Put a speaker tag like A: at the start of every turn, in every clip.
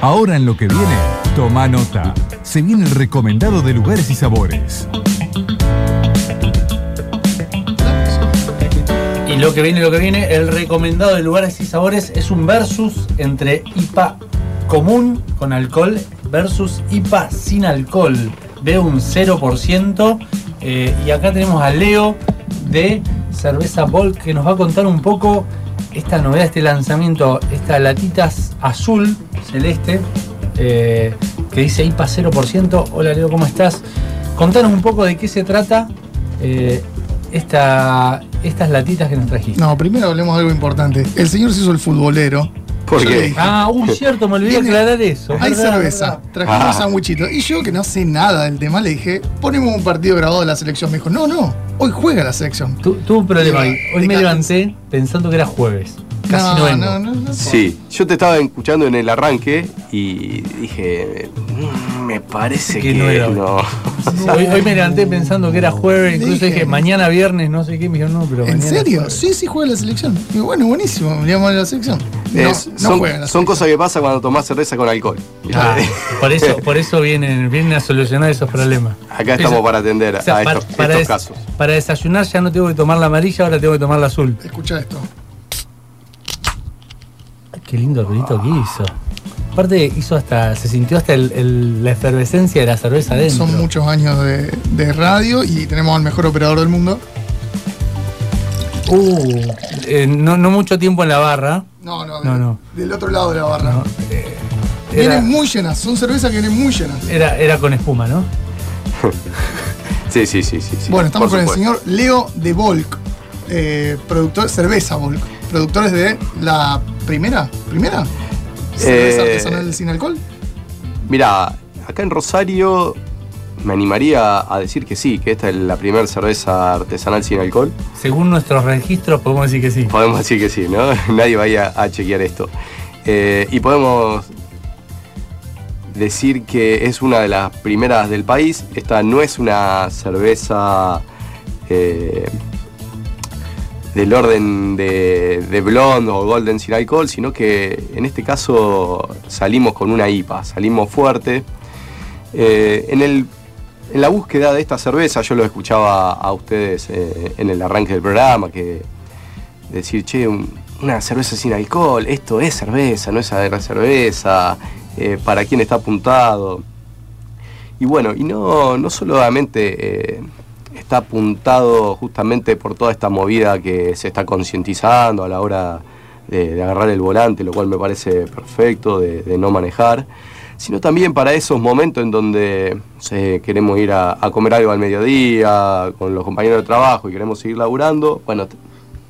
A: Ahora en lo que viene, toma nota. Se viene el recomendado de lugares y sabores.
B: Y lo que viene, lo que viene, el recomendado de lugares y sabores es un versus entre IPA común con alcohol versus IPA sin alcohol. Veo un 0%. eh, y acá tenemos a Leo de Cerveza Volk que nos va a contar un poco esta novedad, este lanzamiento, esta latitas azul celeste eh, que dice IPA 0%. Hola Leo, ¿cómo estás? Contanos un poco de qué se trata eh, esta, estas latitas que nos trajiste.
C: No, primero hablemos de algo importante. El señor se hizo el futbolero.
D: ¿Por
C: Yo
D: qué?
C: le dije,
B: Ah, uh, cierto, me olvidé
C: Tiene-
B: aclarar eso.
C: Hay
B: Verdad,
C: cerveza, trajimos
D: Ah.
C: sandwichitos. Y yo, que no sé nada del tema, le dije, ponemos un partido grabado de la selección. Me dijo, no, no, hoy juega la selección.
B: Tu- Tuve un problema ahí. Hoy me levanté pensando que era jueves. Casi no, vengo.
C: no, no, no.
D: Sí, yo te estaba escuchando en el arranque y dije, "Mm, me parece
B: Que
D: que,
B: no era hoy.
D: no.
B: Sí, Hoy, hoy me levanté pensando que era jueves, incluso
C: Dije-
B: dije mañana viernes, no sé qué, me dijeron no, pero
C: ¿En serio?
B: jueves.
C: Sí, sí juega la selección. Bueno, buenísimo, a la selección. No,
D: Es-
C: no
D: son
C: la
D: son cosas que pasan cuando tomás cerveza con alcohol.
B: Ah, por eso, por eso vienen, vienen a solucionar esos problemas.
D: Acá estamos
B: Eso-
D: para atender
B: o sea,
D: a
B: para,
D: estos,
B: para
D: estos
B: des-
D: casos.
B: para desayunar ya no tengo que tomar la amarilla, ahora tengo que tomar la azul.
C: Escucha esto.
B: Ay, qué lindo ruidito que hizo. Aparte hizo hasta, se sintió hasta el- el- la efervescencia de la cerveza adentro.
C: Son muchos años de, de radio y tenemos al mejor operador del mundo.
B: Uh, eh, no, no mucho tiempo en la barra.
C: No, no,
B: No,
C: del,
B: no.
C: del otro lado de la barra.
B: No, eh,
C: Vienen
B: era,
C: muy llenas, son cervezas que vienen muy llenas.
B: era, era con espuma, ¿no?
D: Sí, sí, sí, sí. sí,
C: Bueno, estamos
D: por
C: con el señor Leo de Volk, eh, productor, cerveza Volk, productores de la primera, primera cerveza
D: Eh,
C: artesanal sin alcohol.
D: Mira, acá en Rosario me animaría a decir que sí, que esta es la primera cerveza artesanal sin alcohol.
B: Según nuestros registros podemos decir que sí.
D: Podemos decir que sí, ¿no? Nadie vaya a chequear esto. Eh, y podemos decir que es una de las primeras del país. Esta no es una cerveza eh, del orden de, de blonde o golden sin alcohol, sino que en este caso salimos con una IPA, salimos fuerte. Eh, en, el, en la búsqueda de esta cerveza, yo lo escuchaba a ustedes eh, en el arranque del programa, que decir, che, un- una cerveza sin alcohol, esto es cerveza, no es cerveza, eh, para quién está apuntado. Y bueno, y no, no solamente está apuntado justamente por toda esta movida que se está concientizando a la hora de, agarrar el volante, lo cual me parece perfecto, de, no manejar, sino también para esos momentos en donde queremos ir a, a comer algo al mediodía con los compañeros de trabajo y queremos seguir laburando. Bueno,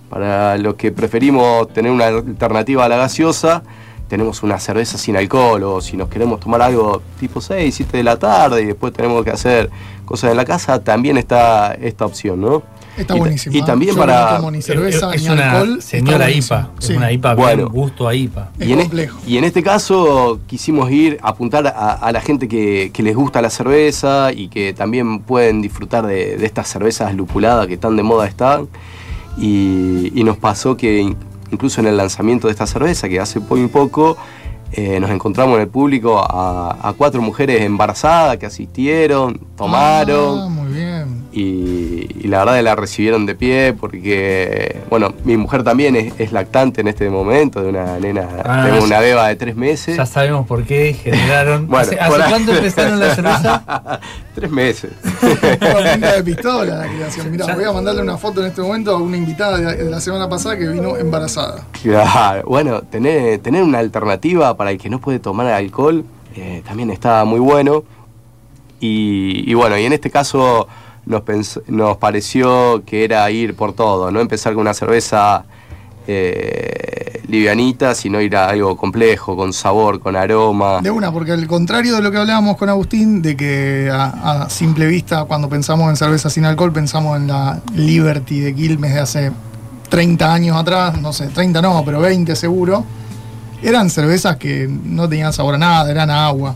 D: para los que preferimos tener una alternativa a la gaseosa, tenemos una cerveza sin alcohol o si nos queremos tomar algo tipo 6, 7 de la tarde y después tenemos que hacer cosas en la casa, también está esta opción, ¿no?
C: Está buenísimo.
D: Y también
C: Yo
D: para...
C: No tomo ni cerveza
B: es
C: ni
B: una
C: alcohol. está
B: señora. IPA.
C: Sí.
B: Es una IPA
D: Bueno.
B: bien gusto a IPA.
C: Es
D: y, en,
C: complejo.
D: y en este caso quisimos ir a apuntar a, a la gente que, que les gusta la cerveza y que también pueden disfrutar de, de estas cervezas lupuladas que tan de moda están. Y, y nos pasó que in- incluso en el lanzamiento de esta cerveza, que hace muy poco, eh, nos encontramos en el público a, a cuatro mujeres embarazadas que asistieron, tomaron.
C: Ah.
D: Y, y la verdad que la recibieron de pie porque, bueno, mi mujer también es, es lactante en este momento, de una nena,
B: Ah,
D: tengo una beba de tres meses.
B: Ya sabemos por qué generaron.
D: Bueno,
B: ¿Hace, hace cuánto empezaron la cerveza?
D: tres meses.
C: Una punta de pistola la creación. Mirá, voy a mandarle una foto en este momento a una invitada de de la semana pasada que vino embarazada.
D: Claro, bueno, tener, tener una alternativa para el que no puede tomar alcohol eh, también está muy bueno. Y, y bueno, y en este caso nos, pens- nos pareció que era ir por todo, no empezar con una cerveza eh, livianita, sino ir a algo complejo, con sabor, con aroma.
C: De una, porque al contrario de lo que hablábamos con Agustín, de que a, a simple vista, cuando pensamos en cerveza sin alcohol, pensamos en la Liberty de Quilmes de hace 30 años atrás, no sé, 30 no, pero 20 seguro. Eran cervezas que no tenían sabor a nada, eran agua.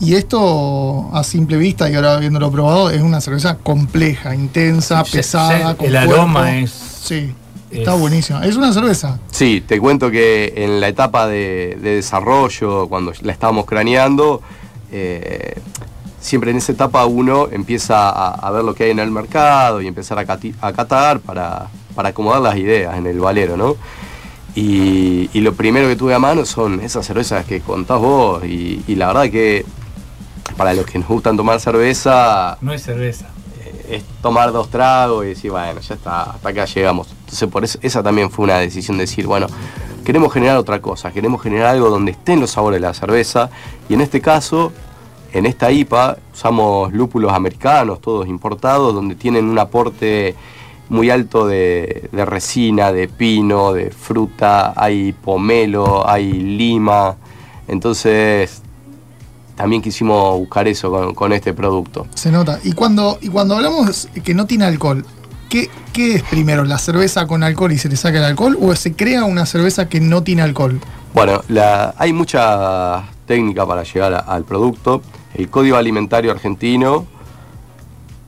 C: Y esto, a simple vista, y ahora habiéndolo probado, es una cerveza compleja, intensa,
B: Se-
C: pesada,
B: se-
C: con
B: el aroma es-
C: Sí. Está
B: Es-
C: buenísimo. Es una cerveza.
D: Sí, te cuento que en la etapa de, de desarrollo, cuando la estábamos craneando, eh, siempre en esa etapa uno empieza a, a ver lo que hay en el mercado y empezar a, cati- a catar para, para acomodar las ideas en el valero, ¿no? Y, y lo primero que tuve a mano son esas cervezas que contás vos y, y la verdad que para los que nos gustan tomar cerveza,
B: No es cerveza.
D: es tomar dos tragos y decir, bueno, ya está, hasta acá llegamos. Entonces, por eso, esa también fue una decisión de decir, bueno, queremos generar otra cosa, queremos generar algo donde estén los sabores de la cerveza. Y en este caso, en esta IPA, usamos lúpulos americanos, todos importados, donde tienen un aporte muy alto de, de resina, de pino, de fruta, hay pomelo, hay lima. Entonces, también quisimos buscar eso con- con este producto.
C: Se nota. Y cuando, y cuando hablamos que no tiene alcohol, ¿qué, qué es primero? ¿La cerveza con alcohol y se le saca el alcohol? ¿O se crea una cerveza que no tiene alcohol?
D: Bueno, la- hay mucha técnica para llegar a- al producto. El Código Alimentario Argentino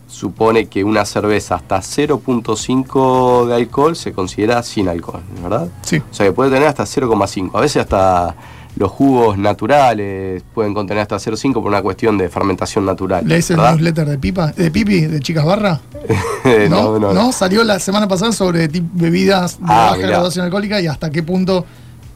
D: supone que una cerveza hasta 0.5 de alcohol se considera sin alcohol, ¿verdad?
C: Sí.
D: O sea que puede tener hasta 0,5. A veces hasta los jugos naturales pueden contener hasta 0,5 por una cuestión de fermentación natural.
C: ¿Lees el newsletter de Pipa, de Pipi, de Chicas Barra?
D: no, no, no.
C: Salió la semana pasada sobre bebidas de
D: Ah,
C: baja
D: mirá.
C: graduación alcohólica y hasta qué punto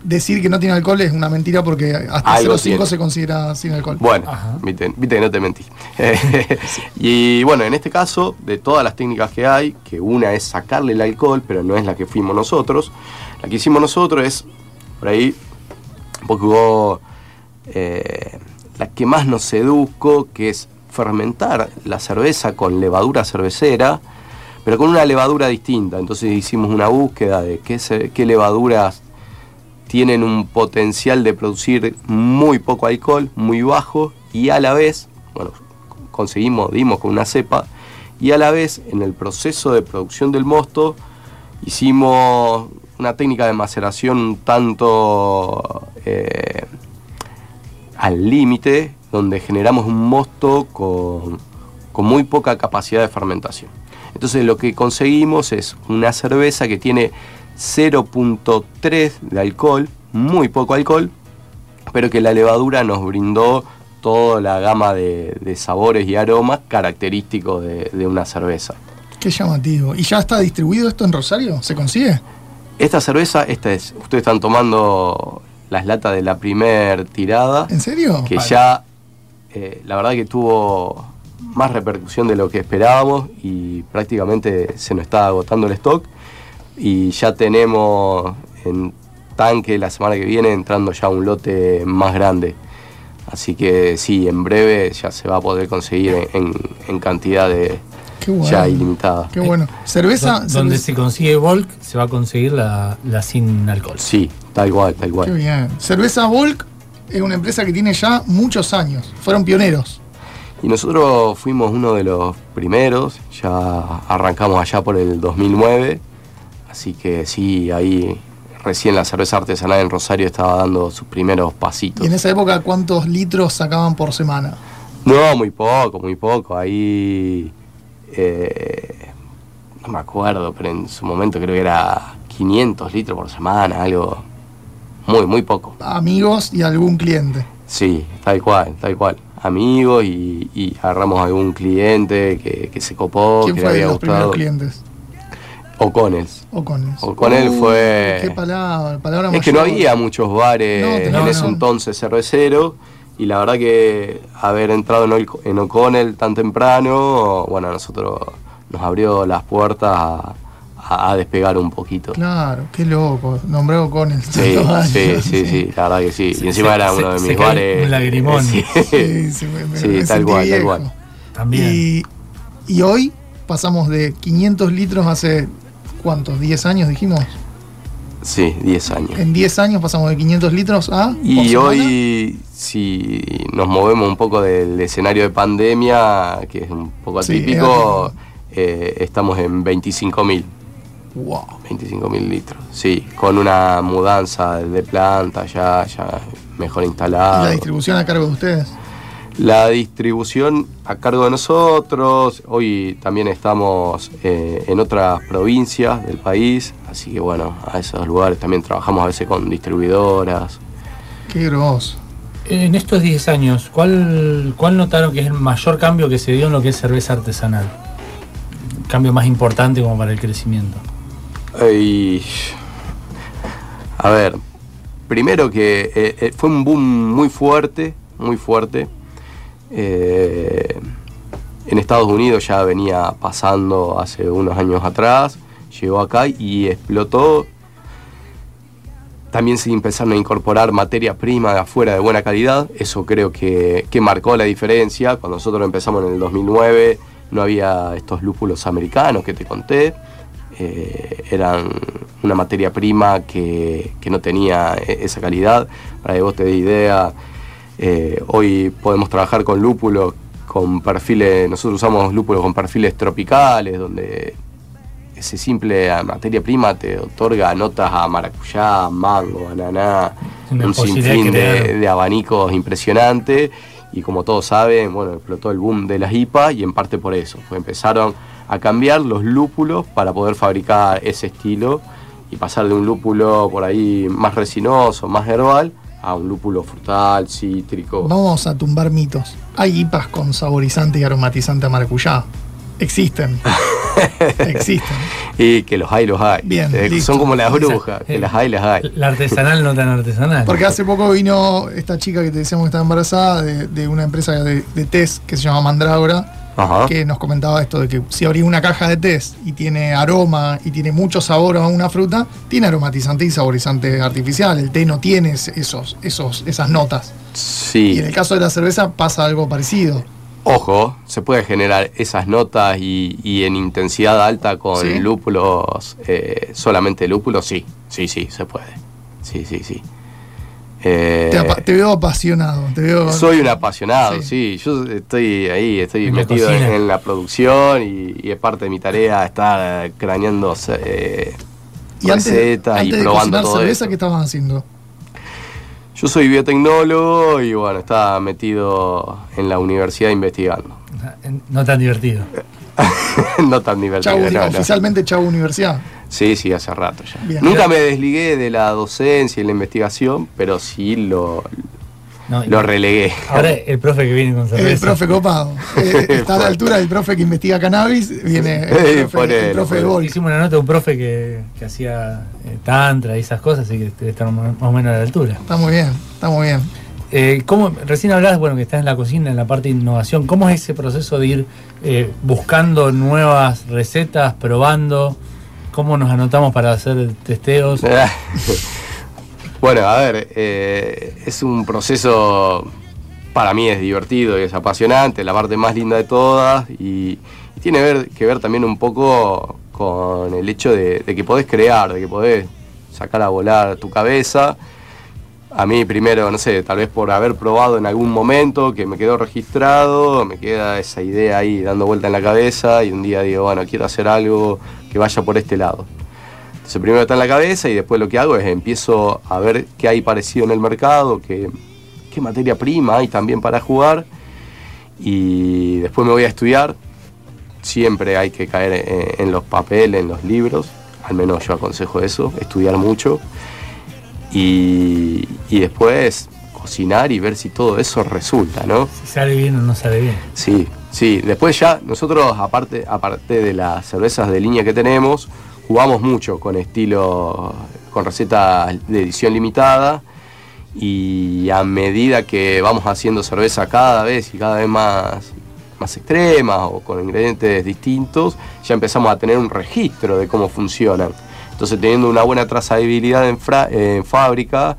C: decir que no tiene alcohol es una mentira porque hasta
D: Algo
C: 0,5
D: tiene.
C: se considera sin alcohol.
D: Bueno, viste, viste que no te mentí. y bueno, en este caso, de todas las técnicas que hay, que una es sacarle el alcohol, pero no es la que fuimos nosotros, la que hicimos nosotros es, por ahí, un poco eh, la que más nos sedujo, que es fermentar la cerveza con levadura cervecera, pero con una levadura distinta. Entonces hicimos una búsqueda de qué, qué levaduras tienen un potencial de producir muy poco alcohol, muy bajo, y a la vez, bueno, conseguimos, dimos con una cepa, y a la vez en el proceso de producción del mosto hicimos una técnica de maceración un tanto eh, al límite, donde generamos un mosto con, con muy poca capacidad de fermentación. Entonces lo que conseguimos es una cerveza que tiene 0.3 de alcohol, muy poco alcohol, pero que la levadura nos brindó toda la gama de, sabores y aromas característicos de una cerveza.
C: Qué llamativo. ¿Y ya está distribuido esto en Rosario? ¿Se consigue?
D: Esta cerveza, esta es, ustedes están tomando las latas de la primer tirada,
C: ¿En serio?
D: que
B: Vale.
D: ya eh, la verdad que tuvo más repercusión de lo que esperábamos y prácticamente se nos está agotando el stock y ya tenemos en tanque la semana que viene entrando ya un lote más grande. Así que sí, en breve ya se va a poder conseguir en, en- en cantidad de
C: Qué bueno.
D: ya ilimitada.
C: Qué bueno. Cerveza.
B: Do- Donde
C: cerveza-
B: se consigue Volk, se va a conseguir la, la sin alcohol.
D: Sí, tal cual, tal
C: Qué
D: cual.
C: bien. Cerveza Volk es una empresa que tiene ya muchos años. Fueron pioneros.
D: Y nosotros fuimos uno de los primeros, ya arrancamos allá por el 2009, así que sí, ahí recién la cerveza artesanal en Rosario estaba dando sus primeros pasitos.
C: Y en esa época, ¿cuántos litros sacaban por semana?
D: No, muy poco, muy poco, ahí eh, no me acuerdo, pero en su momento creo que era 500 litros por semana, algo muy, muy poco.
C: Amigos y algún cliente.
D: Sí, tal cual, tal cual. Amigos y, y agarramos algún cliente que, que se copó,
C: ¿Quién
D: que le
C: fue de
D: había
C: los primeros
D: gustado.
C: clientes?
D: O'Connell's.
C: O'Connell.
D: O'Connell fue-
C: Qué palabra, palabra
D: Es que no había muchos bares
C: No,
D: en ese
C: razón.
D: entonces cervecero y la verdad que haber entrado en, O'Connell tan temprano, bueno, a nosotros nos abrió las puertas a, a- a despegar un poquito.
C: Claro, qué loco. Nombré O'Connell.
D: Sí, sí, sí, sí, la verdad que sí. Y encima
B: se-
D: era uno de
B: se
D: mis bares.
B: un lagrimón.
D: Sí.
C: Sí, sí, me- me-
D: Sí,
C: me
D: tal cual, tal
C: viejo.
D: cual.
B: También.
C: Y, y hoy pasamos de 500 litros hace, ¿cuántos? ¿10 años dijimos?
D: Sí, 10 años.
C: En 10 años pasamos de 500 litros a...
D: Y hoy, si nos movemos un poco del escenario de pandemia, que es un poco atípico, eh, estamos en 25.000,
C: Wow.
D: 25.000 litros. Sí, con una mudanza de planta ya, ya mejor
C: ¿Y
D: instalada.
C: la distribución a cargo de ustedes?
D: La distribución a cargo de nosotros, hoy también estamos eh, en otras provincias del país, así que bueno, a esos lugares también trabajamos a veces con distribuidoras.
C: Qué grosso.
B: En estos 10 años, ¿cuál, ¿cuál notaron que es el mayor cambio que se dio en lo que es cerveza artesanal? cambio más importante como para el crecimiento.
D: Y, a ver, primero que eh, eh, fue un boom muy fuerte, muy fuerte. Eh, en Estados Unidos ya venía pasando hace unos años atrás, llegó acá y explotó. También se empezaron a incorporar materia prima de afuera de buena calidad, eso creo que, que marcó la diferencia. Cuando nosotros empezamos en el 2009 no había estos lúpulos americanos que te conté. Eh, eran una materia prima que, no tenía e, esa calidad. Para que vos te dé idea, eh, hoy podemos trabajar con lúpulos con perfiles, nosotros usamos lúpulos con perfiles tropicales, donde ese simple materia prima te otorga notas a maracuyá, mango, ananá, un sinfín de, de abanicos impresionantes y como todos saben, bueno, explotó el boom de las IPA y en parte por eso, pues empezaron a cambiar los lúpulos para poder fabricar ese estilo y pasar de un lúpulo por ahí más resinoso, más herbal, a un lúpulo frutal, cítrico.
C: Vamos a tumbar mitos. Hay IPAs con saborizante y aromatizante a maracuyá. Existen. Existen.
D: Y que los hay, los hay.
C: Bien.
D: Eh, son como las brujas, que las hay, las hay.
B: La artesanal no tan artesanal.
C: Porque hace poco vino esta chica que te decíamos que estaba embarazada de, una empresa de, test que se llama Mandrágora. Que nos comentaba esto de que si abrís una caja de test y tiene aroma y tiene mucho sabor a una fruta, tiene aromatizante y saborizante artificial. El té no tiene esos, esos, esas notas.
D: Sí.
C: Y en el caso de la cerveza pasa algo parecido.
D: Ojo, se puede generar esas notas y, en intensidad alta con lúpulos, eh, solamente lúpulos, sí, sí, sí, se puede. Sí, sí, sí.
C: Te, eh, veo apasionado.
D: soy un apasionado, sí. Yo estoy ahí, estoy metido en, la producción y, es parte de mi tarea estar craneando eh, recetas y probando todo cerveza,
C: ¿Qué estabas haciendo?
D: Yo soy biotecnólogo y bueno, estaba metido en la universidad investigando.
B: No tan divertido.
D: no tan divertido.
C: oficialmente Chau Universidad.
D: Sí, sí, hace rato ya. Nunca me desligué de la docencia y la investigación, pero sí lo, lo relegué.
B: Ahora el profe que viene con cerveza.
C: El profe copado. Eh, está a la altura del profe que investiga cannabis, viene el profe, el profe de
B: Hicimos una nota de un profe que, que hacía eh, tantra y esas cosas, así que debe estar más o menos a la altura.
C: Está muy bien, está muy bien.
B: Eh, ¿cómo, recién hablabas, bueno, que estás en la cocina, en la parte de innovación. ¿Cómo es ese proceso de ir buscando nuevas recetas, probando? ¿Cómo nos anotamos para hacer testeos?
D: Bueno, a ver, eh, es un proceso, para mí es divertido y es apasionante, la parte más linda de todas y, tiene que ver también un poco con el hecho de, que podés crear, de que podés sacar a volar tu cabeza. A mí primero, no sé, tal vez por haber probado en algún momento que me quedó registrado, me queda esa idea ahí dando vuelta en la cabeza y un día digo, bueno, quiero hacer algo que vaya por este lado. Entonces primero está en la cabeza y después lo que hago es empiezo a ver qué hay parecido en el mercado, qué, materia prima hay también para jugar y después me voy a estudiar. Siempre hay que caer en, los papeles, en los libros, al menos yo aconsejo eso, estudiar mucho y, después cocinar y ver si todo eso resulta, ¿no?
B: Si sale bien o no sale bien.
D: Sí, sí. Después ya nosotros, aparte, aparte de las cervezas de línea que tenemos, jugamos mucho con estilo, con recetas de edición limitada y a medida que vamos haciendo cerveza cada vez y cada vez más, más extremas o con ingredientes distintos, ya empezamos a tener un registro de cómo funcionan. Entonces teniendo una buena trazabilidad en, en fábrica,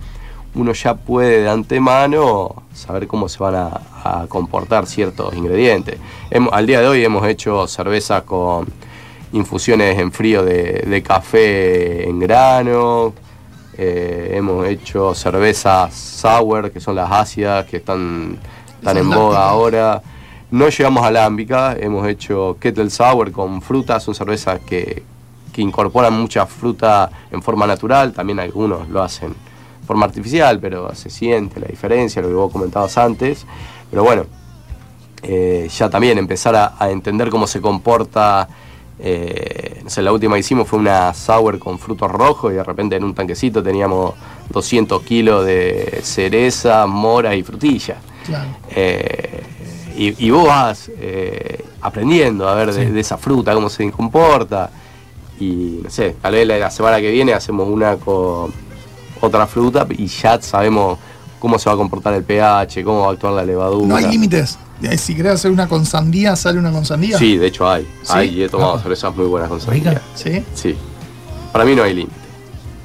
D: uno ya puede de antemano saber cómo se van a, comportar ciertos ingredientes. al día de hoy hemos hecho cerveza con infusiones en frío de, café en grano. Eh, hemos hecho cervezas sour, que son las ácidas, que están, están en boga ahora. No llegamos a hemos hecho kettle sour con frutas, son cervezas que, que incorporan mucha fruta en forma natural, también algunos lo hacen en forma artificial, pero se siente la diferencia, lo que vos comentabas antes. Pero bueno, eh, ya también empezar a, a entender cómo se comporta. eh, no sé, la última que hicimos fue una sour con frutos rojos y de repente en un tanquecito teníamos 200 kilos de cereza, mora y frutilla.
C: Claro.
D: Eh, y, y vos vas eh, aprendiendo a ver de esa fruta, cómo se comporta. Y no sé, tal vez la, la semana que viene hacemos una con otra fruta y ya sabemos cómo se va a comportar el pH, cómo va a actuar la levadura.
C: No hay límites. Eh, Si querés hacer una con sandía, sale una con sandía.
D: Sí, de hecho hay.
C: ¿Sí?
D: Hay y he tomado
B: Apa.
D: cervezas muy buenas con
B: ¿Rica?
D: sandía.
C: ¿Sí?
D: Sí. Para mí no hay límite.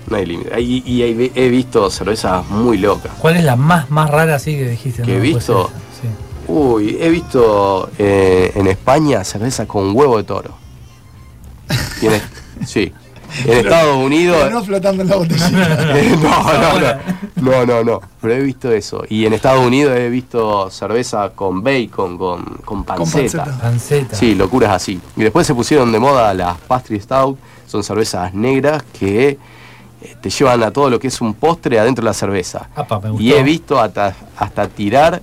D: No hay límite. Y, y he, he visto cervezas muy locas.
B: ¿Cuál es la más, más rara así que dijiste?
D: Que he
B: No, puede
D: visto.
B: sí.
D: Uy, he visto eh, en España cerveza con huevo de toro. Y en, sí. En Estados Unidos.
C: Pero no flotando en la botella.
D: Eh, no, no, no, no, no, no. Pero he visto eso. Y en Estados Unidos he visto cerveza con bacon, con, con panceta.
C: panceta.
B: Panceta.
D: Sí, locuras así. Y después se pusieron de moda las pastry stout. Son cervezas negras que eh, te llevan a todo lo que es un postre adentro de la cerveza.
B: Apa, me gustó.
D: Y he visto hasta, hasta tirar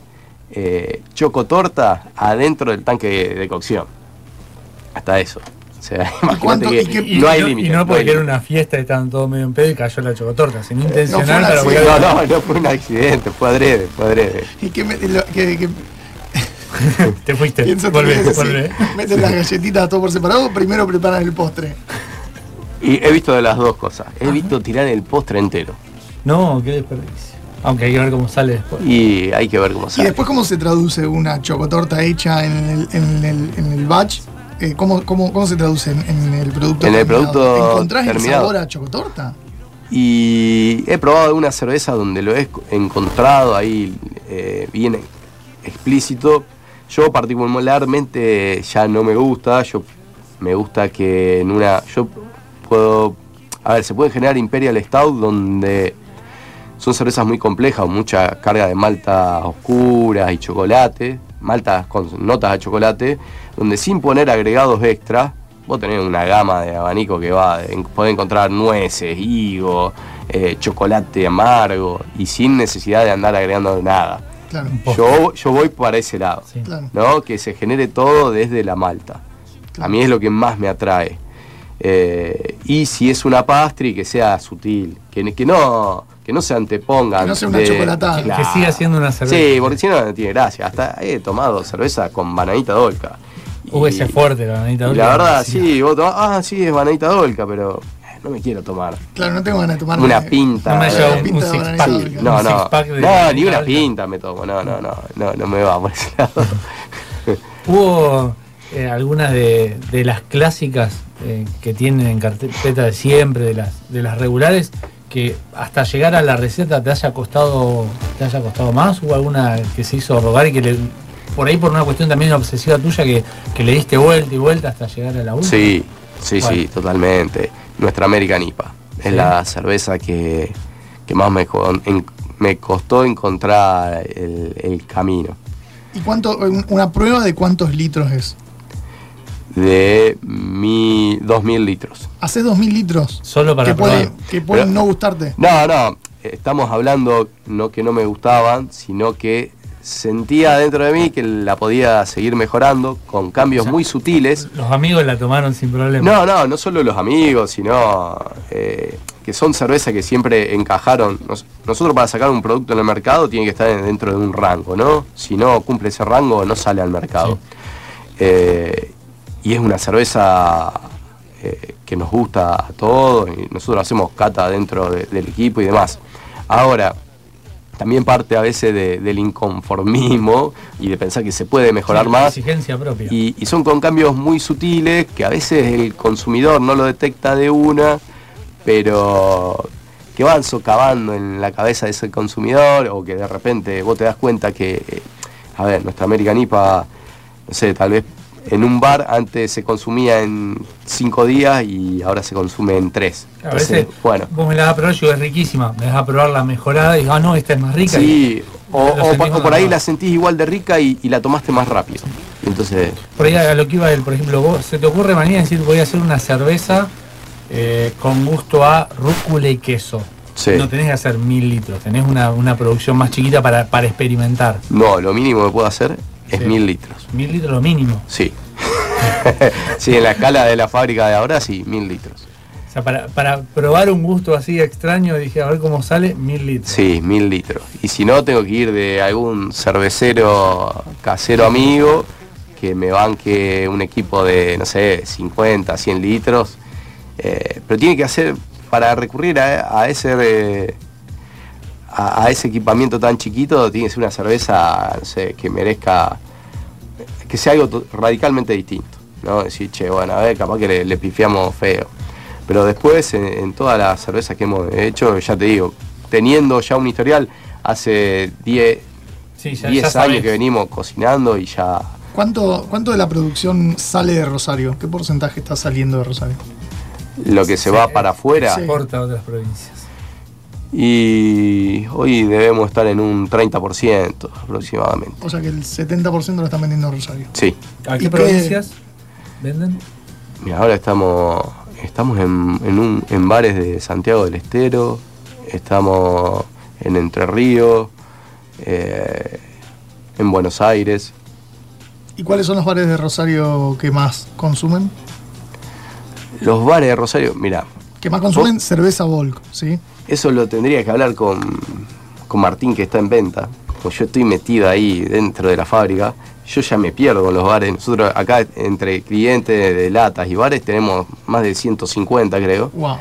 D: eh, chocotorta adentro del tanque de, de cocción. Hasta eso. O sea, imagínate
C: cuánto-
D: que
C: y
B: Y
D: no hay límite.
B: y no porque era una fiesta y estaban todos medio en pedo y cayó la chocotorta, sin
C: Fue- accidente.
D: no, no, no fue un accidente, fue adrede, fue adrede.
C: Y que, me- lo- que, que
B: te fuiste.
C: pienso
B: Volvé,
C: que sí,
B: volvé.
C: meten las galletitas todo por separado, primero preparan el postre.
D: Y he visto de las dos cosas. He visto tirar el postre entero.
B: No, qué desperdicio. Aunque hay que ver cómo sale después.
D: Y hay que ver cómo
C: Y
D: sale.
C: después, ¿cómo se traduce una chocotorta hecha en el, en el, en el batch? Eh, ¿cómo, cómo, cómo se traduce en, en el producto
D: En el
C: terminado?
D: producto
C: ¿Encontrás el
D: terminado.
C: sabor a chocotorta?
D: Y he probado una cerveza donde lo he encontrado ahí eh, bien explícito. Yo particularmente ya no me gusta. Yo me gusta que en una. Yo puedo. A ver, se puede generar Imperial Stout donde son cervezas muy complejas, mucha carga de maltas oscuras y chocolate, maltas con notas de chocolate, donde sin poner agregados extra, vos tenés una gama de abanico que va, en- podés encontrar nueces, higo, eh, chocolate amargo y sin necesidad de andar agregando nada.
C: Claro,
D: Yo, yo voy para ese lado,
B: Sí.
C: claro.
D: ¿no? Que se genere todo desde la malta. A mí es lo que más me atrae. Eh, y si es una pastry, que sea sutil, que, que no que no se antepongan.
C: Que no sea una
D: de-
C: chocolatada.
B: Que siga siendo una cerveza.
D: Sí, porque si no, no tiene gracia. Hasta he tomado cerveza con bananita dolca.
B: Uh,
D: Y-
B: ese es fuerte, la bananita
D: y
B: dolca.
D: la verdad, sí, vos tomás, ah, sí, es bananita dolca, pero eh, no me quiero tomar
C: Claro, no tengo ganas de tomar
D: una pinta.
B: No me lleva un,
C: pinta
B: six
C: bananita
B: pack.
D: No, no, no, ni una pinta me tomo, no, no, no, no, no me va por ese lado.
B: Hubo eh, algunas de, de las clásicas eh, que tienen en carpeta de siempre, de las, de las regulares, que hasta llegar a la receta te haya costado, te haya costado más, hubo alguna que se hizo rogar y que le- por ahí por una cuestión también obsesiva tuya que, que le diste vuelta y vuelta hasta llegar a la última.
D: Sí, sí,
B: ¿Cuál?
D: sí, totalmente. Nuestra American IPA. Es
B: Sí.
D: la cerveza que, que más me, en- me costó encontrar el, el camino.
C: ¿Y cuánto, una prueba de cuántos litros es?
D: De mi 2.000 litros.
C: Haces 2000 litros.
B: Solo para
C: que pueden,
B: probar.
C: que pueden no gustarte.
D: No, no, estamos hablando no que no me gustaban, sino que sentía dentro de mí que la podía seguir mejorando con cambios
B: O sea,
D: muy sutiles.
B: Los amigos la tomaron sin problema.
D: No, no, no solo los amigos, sino eh, que son cervezas que siempre encajaron. Nos- nosotros para sacar un producto en el mercado tiene que estar dentro de un rango, ¿no? Si no cumple ese rango, no sale al mercado. Eh, y es una cerveza eh, que nos gusta a todos y nosotros hacemos cata dentro de- del equipo y demás. Ahora, también parte a veces de- del inconformismo y de pensar que se puede mejorar
B: Sí,
D: más.
B: Exigencia propia.
D: Y, y son con cambios muy sutiles que a veces el consumidor no lo detecta de una, pero que van socavando en la cabeza de ese consumidor o que de repente vos te das cuenta que, eh, a ver, nuestra American IPA, no sé, tal vez en un bar antes se consumía en cinco días y ahora se consume en tres.
B: a
D: Entonces,
B: veces
D: bueno,
B: vos me la das a probar y digo, es riquísima. Me das a probar la mejorada y digo, ah, no, esta es más rica.
D: sí, o, o por- o
B: más
D: por ahí la sentís igual de rica y, y la tomaste más rápido. Entonces,
B: Por ahí a lo que iba él, por ejemplo, vos, ¿se te ocurre mañana decir voy a hacer una cerveza eh, con gusto a rúcula y queso?
D: Sí.
B: No tenés que hacer mil litros, tenés una, una producción más chiquita para, para experimentar.
D: No, lo mínimo que puedo hacer es mil litros.
B: Mil litros lo mínimo.
D: Sí. sí, en la escala de la fábrica de ahora, sí, mil litros.
B: O sea, para, para probar un gusto así extraño, dije, a ver cómo sale, mil litros.
D: Sí, mil litros. Y si no, tengo que ir de algún cervecero casero amigo que me banque un equipo de, no sé, 50, 100 litros. Eh, pero tiene que hacer, para recurrir a, a ese eh, a, a ese equipamiento tan chiquito, tiene que ser una cerveza, no sé, que merezca, que sea algo radicalmente distinto. ¿no? Decir, che, bueno, a ver, capaz que le, le pifiamos feo. Pero después, en, en todas las cervezas que hemos hecho, ya te digo, teniendo ya un historial, hace 10
B: Sí, ya,
D: 10
B: ya
D: años
B: sabés.
D: que venimos cocinando y ya
C: ¿Cuánto, ¿Cuánto de la producción sale de Rosario? ¿Qué porcentaje está saliendo de Rosario?
D: lo que se
B: Sí,
D: va para afuera.
C: sí.
B: Exporta a otras provincias.
D: Y hoy debemos estar en un 30% aproximadamente.
C: O sea que el 70% lo están vendiendo en Rosario.
D: Sí.
B: ¿A
C: ¿Y
B: qué
C: qué-
B: provincias venden?
D: Mira, ahora estamos, estamos en, en, un, en bares de Santiago del Estero, estamos en Entre Ríos, eh, en Buenos Aires.
C: ¿Y cuáles son los bares de Rosario que más consumen?
D: Los bares de Rosario, mira,
C: Que más consumen cerveza Volk, ¿sí?
D: Eso lo tendría que hablar con, con Martín que está en venta. Como yo estoy metido ahí dentro de la fábrica, yo ya me pierdo con los bares. Nosotros acá entre clientes de latas y bares tenemos más de 150 creo.
C: Wow.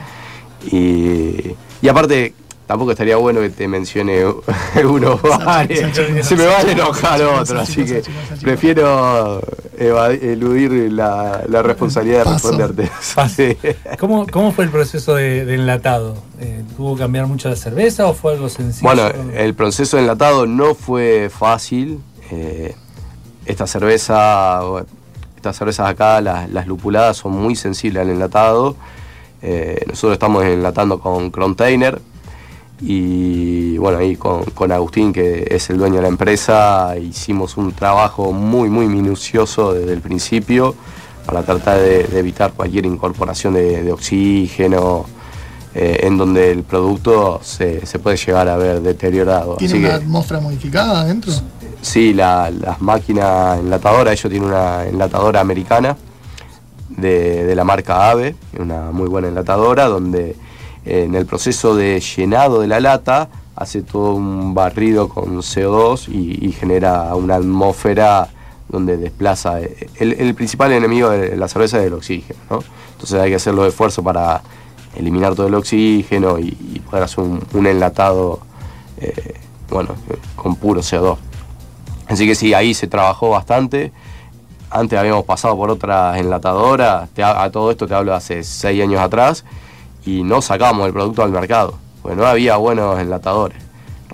D: Y, y aparte, tampoco estaría bueno que te mencione unos bares. Se me van a enojar otros, así que prefiero eludir la, la responsabilidad de responderte.
B: Paso. ¿Cómo, ¿Cómo fue el proceso de, de enlatado? Eh, ¿Tuvo que cambiar mucho la cerveza o fue algo sencillo?
D: Bueno, el proceso de enlatado no fue fácil. eh, esta cerveza, estas cervezas acá, las, las lupuladas, son muy sensibles al enlatado. Eh, nosotros estamos enlatando con Container y bueno, ahí con, con Agustín, que es el dueño de la empresa, hicimos un trabajo muy, muy minucioso desde el principio para tratar de, de evitar cualquier incorporación de, de oxígeno, eh, en donde el producto se, se puede llegar a ver deteriorado.
C: ¿Tiene
D: Así
C: una
D: que
C: atmósfera modificada adentro?
D: sí, la- las máquinas enlatadoras, ellos tienen una enlatadora americana de, de la marca AVE, una muy buena enlatadora, donde en el proceso de llenado de la lata hace todo un barrido con CO2 y, genera una atmósfera donde desplaza. eh, El, principal enemigo de la cerveza es el oxígeno, ¿no? Entonces hay que hacer los esfuerzos para eliminar todo el oxígeno y, poder hacer un, enlatado, eh, bueno, con puro CO2. Así que sí, ahí se trabajó bastante. Antes habíamos pasado por otras enlatadoras, te a todo esto te hablo de hace seis años atrás, y no sacábamos el producto al mercado, porque no había buenos enlatadores.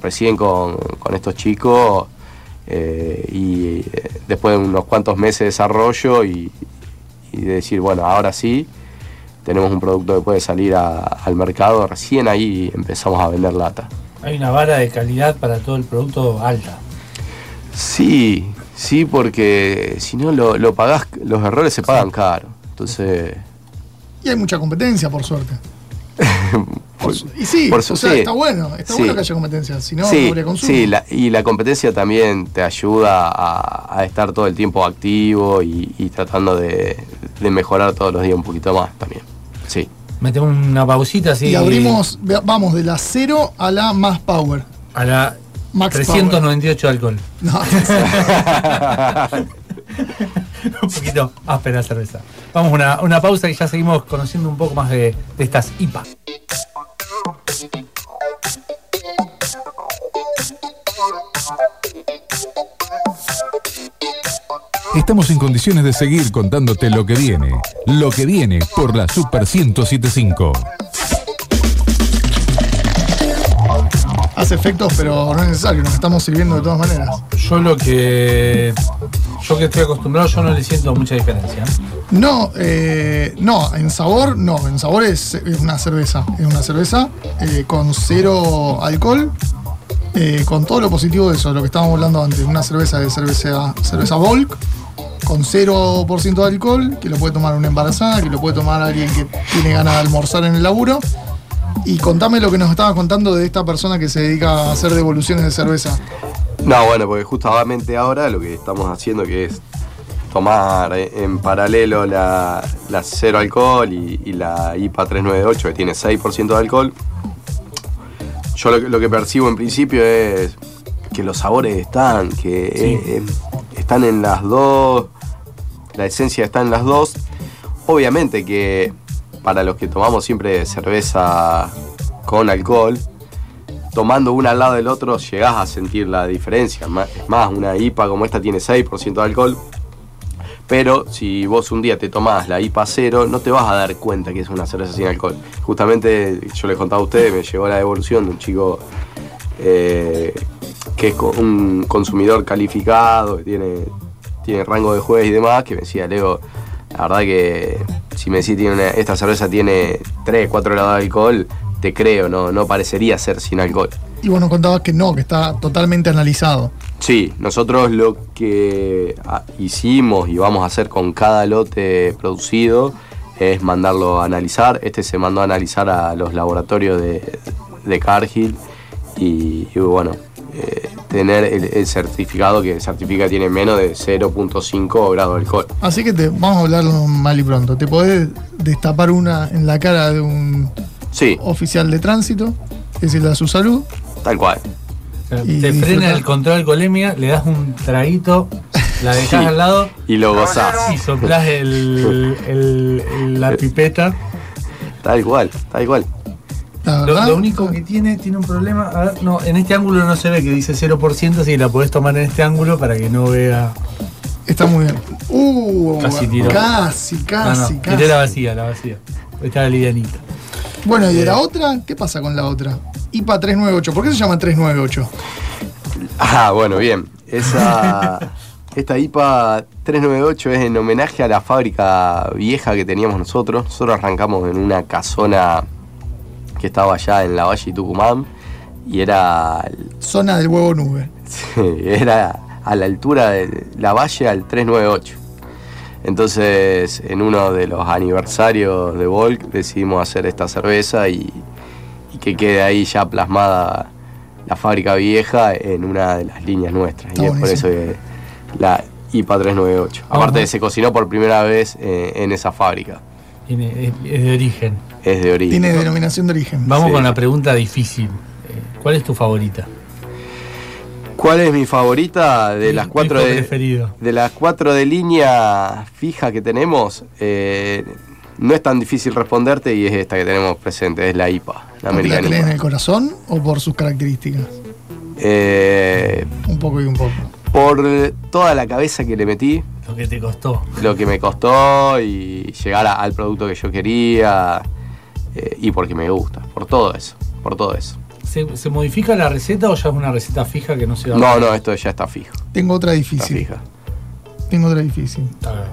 D: Recién con, con estos chicos, eh, y eh, después de unos cuantos meses de desarrollo y, y de decir, bueno, ahora sí, tenemos un producto que puede salir a- al mercado, recién ahí empezamos a vender lata.
B: Hay una vara de calidad para todo el producto alta.
D: Sí, sí, porque si no lo, lo pagás, los errores se pagan caro. Entonces,
C: Y hay mucha competencia, por suerte. Por su- y sí,
D: por
C: o
D: su-
C: sea,
D: sí.
C: está bueno, está
D: Sí.
C: bueno que haya competencia, si no, no
D: sí,
C: habría consumo.
D: sí, la- y la competencia también te ayuda a, a estar todo el tiempo activo y, y tratando de, de mejorar todos los días un poquito más también. Sí.
B: Metemos una pausita así.
C: Y abrimos, vamos de la cero a la más power.
B: A la
C: Max
B: 398 de alcohol.
C: No,
B: un poquito áspera cerveza. Vamos a una, una pausa y ya seguimos conociendo un poco más de, de estas IPA.
A: Estamos en condiciones de seguir contándote lo que viene. Lo que viene por la Super 1075.
C: Hace efectos, pero no es necesario, nos estamos sirviendo de todas maneras.
B: Yo lo que. Yo que estoy acostumbrado, yo no le siento mucha diferencia.
C: No, eh, no, en sabor no, en sabor es, es una cerveza, es una cerveza eh, con cero alcohol, eh, con todo lo positivo de eso, lo que estábamos hablando antes, una cerveza de cerveza, cerveza Volk, con 0% de alcohol, que lo puede tomar una embarazada, que lo puede tomar alguien que tiene ganas de almorzar en el laburo. Y contame lo que nos estabas contando de esta persona que se dedica a hacer devoluciones de cerveza.
D: No, bueno, porque justamente ahora lo que estamos haciendo que es tomar en paralelo la, la cero alcohol y, y la IPA 398 que tiene 6% de alcohol. Yo lo, que- lo que percibo en principio es que los sabores están, que eh, están en las dos, la esencia está en las dos. Obviamente que para los que tomamos siempre cerveza con alcohol, tomando una al lado del otro llegás a sentir la diferencia. Es más, una IPA como esta tiene 6% de alcohol, pero si vos un día te tomás la IPA cero, no te vas a dar cuenta que es una cerveza sin alcohol. Justamente yo les contaba a ustedes, me llegó la devolución de un chico eh, que es un consumidor calificado, que tiene, tiene rango de juez y demás, que me decía, Leo, la verdad que si me decís tiene una- esta cerveza tiene 3, 4 grados de alcohol, te creo, no, no parecería ser sin alcohol.
C: Y vos nos contabas que no, que está totalmente analizado.
D: Sí, nosotros lo que ah, hicimos y vamos a hacer con cada lote producido es mandarlo a analizar. Este se mandó a analizar a los laboratorios de, de Cargill y, y bueno, eh, tener el, el certificado que certifica que tiene menos de 0.5 grado de alcohol.
C: Así que te, vamos a hablarlo mal y pronto. Te podés destapar una en la cara de un
D: Sí,
C: oficial de tránsito, decirle a su salud.
D: tal cual.
B: Te frena el control de alcoholemia, le das un traguito, la dejás
D: Sí.
B: al lado
D: Y lo gozás.
B: y soplás el, el- el- la pipeta.
D: Tal cual, tal cual.
B: Lo, único que tiene, tiene un problema. A ver, no, en este ángulo no se ve que dice 0%, así que la podés tomar en este ángulo para que no vea.
C: está muy bien. Uh,
B: Casi tiró.
C: casi,
B: No,
C: casi,
B: no,
C: casi.
B: tiré la vacía, la vacía. Está la livianita.
C: Bueno, y de la otra, ¿qué pasa con la otra? IPA 398. ¿Por qué se llama 398?
D: Ah, bueno, bien. Esa, esta IPA 398 es en homenaje a la fábrica vieja que teníamos nosotros. Nosotros arrancamos en una casona que estaba allá en la Valle y Tucumán y era,
C: Zona del huevo nube.
D: era a la altura de la Valle al 398. Entonces, en uno de los aniversarios de Volk decidimos hacer esta cerveza y, y que quede ahí ya plasmada la fábrica vieja en una de las líneas nuestras.
C: Está
D: y es por eso que la IPA 398.
B: Ajá.
D: Aparte, se cocinó por primera vez eh, en esa fábrica.
B: Es de origen.
D: Es de origen.
C: Tiene denominación de origen.
B: Vamos
D: Sí.
B: con la pregunta difícil. Eh, ¿Cuál es tu favorita?
D: ¿Cuál es mi favorita de las cuatro de,
B: preferido.
D: de las cuatro de línea fija que tenemos? eh, no es tan difícil responderte y es esta que tenemos presente, es la IPA, la
C: ¿Porque la
D: americana.
C: tenés en el corazón o por sus características?
D: Eh,
C: Un poco y un poco.
D: por toda la cabeza que le metí,
B: Lo que te costó.
D: lo que me costó y llegar a- al producto que yo quería eh, y porque me gusta, por todo eso, por todo eso.
B: ¿Se, se modifica la receta o ya es una receta fija que no se va a
D: No, no, esto ya está fijo,
C: Tengo otra
D: está
C: difícil.
D: fija.
C: Tengo otra difícil.
B: Está bien.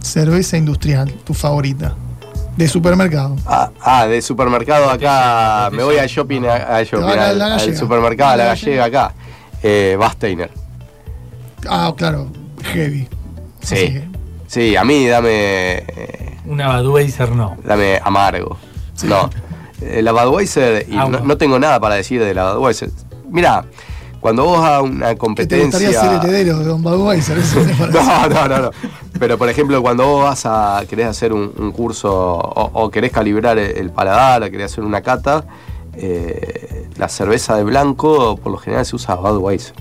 C: Cerveza industrial, tu favorita. De supermercado.
D: Ah, ah, de supermercado acá, me voy al shopping, a- al, shopping,
C: a la-
D: al-
C: la
D: al supermercado, a la
C: La
D: gallega acá. Eh, Basteiner.
C: Ah, claro, heavy.
D: Sí.
C: Así que,
D: Sí, a mí dame, eh,
B: Una Budweiser no.
D: dame amargo. No. Eh, La Budweiser, y
B: Agua.
D: no, no tengo nada para decir de la Budweiser. Mira, cuando vos a una
C: que te
D: competencia.
C: gustaría ser heredero de Don Budweiser. Eso me parece.
D: No, no, no, no. Pero por ejemplo, cuando vos vas a querés hacer un, un curso o, o querés calibrar el, el paladar, o querés hacer una cata, eh, la cerveza de blanco por lo general se usa Budweiser.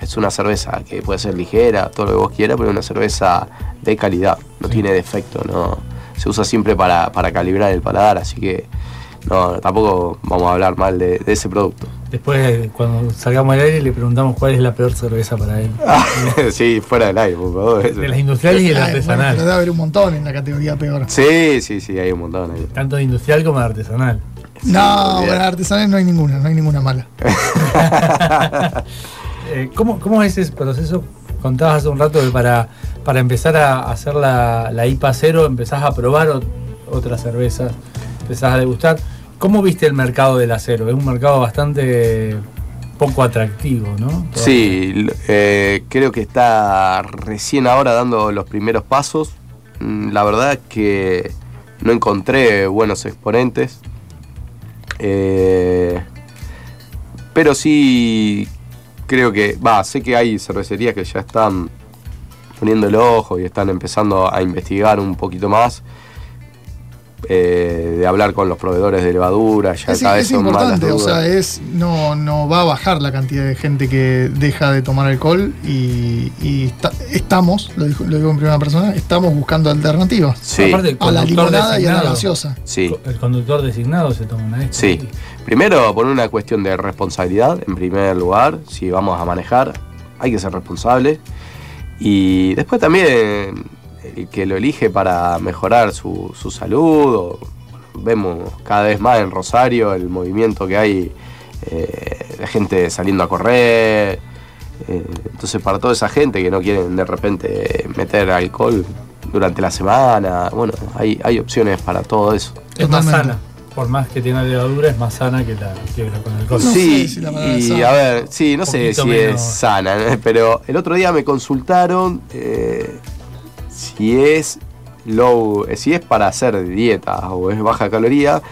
D: Es una cerveza que puede ser ligera, todo lo que vos quieras, pero es una cerveza de calidad, no tiene defecto, no. Se usa siempre para, para calibrar el paladar, así que no, tampoco vamos a hablar mal de, de ese producto.
B: Después, cuando salgamos al aire, le preguntamos cuál es la peor cerveza para él.
D: sí, fuera del aire, por favor.
B: De las industriales y de la
C: Ay, bueno,
B: artesanal.
C: debe haber un montón en la categoría peor.
D: Sí, sí, sí, hay un montón ahí.
B: Tanto de industrial como de artesanal.
C: No,
D: olvidate.
C: bueno, artesanales no hay ninguna, no hay ninguna mala.
B: Eh, ¿cómo, ¿Cómo es ese proceso? Contabas hace un rato que para, para empezar a hacer la, la IPA cero empezás a probar ot- otras cervezas, empezás a degustar. ¿Cómo viste el mercado del acero? Es un mercado bastante poco atractivo, ¿no?
D: Sí, eh, creo que está recién ahora dando los primeros pasos. Mm, La verdad es que no encontré buenos exponentes. Eh, pero sí creo que, va, sé que hay cervecerías que ya están poniendo el ojo y están empezando a investigar un poquito más. Eh, de hablar con los proveedores de levadura, ya
C: Es,
D: cada vez
C: es
D: son más las
C: importante, o sea, es no, no va a bajar la cantidad de gente que deja de tomar alcohol y, y está- estamos, lo, dijo- lo digo en primera persona, estamos buscando alternativas
D: Sí,
B: Aparte, el
C: a la limonada y a la gaseosa.
D: sí.
B: El conductor designado se toma una extra.
D: Sí. Primero, por una cuestión de responsabilidad, en primer lugar, si vamos a manejar, hay que ser responsable. Y después también el que lo elige para mejorar su, su salud. o- vemos cada vez más en Rosario el movimiento que hay eh, de gente saliendo a correr. Eh, entonces, para toda esa gente que no quieren de repente meter alcohol durante la semana, bueno, hay, hay opciones para todo eso.
B: Es más sana. Por más que tenga levadura, es más sana que la, que la con alcohol.
C: No
D: sí,
C: sé si la
D: y
C: sana.
D: a ver, sí, no sé si
B: menos.
D: es sana, pero el otro día me consultaron eh, si es low, eh, si es para hacer dieta o es baja caloría.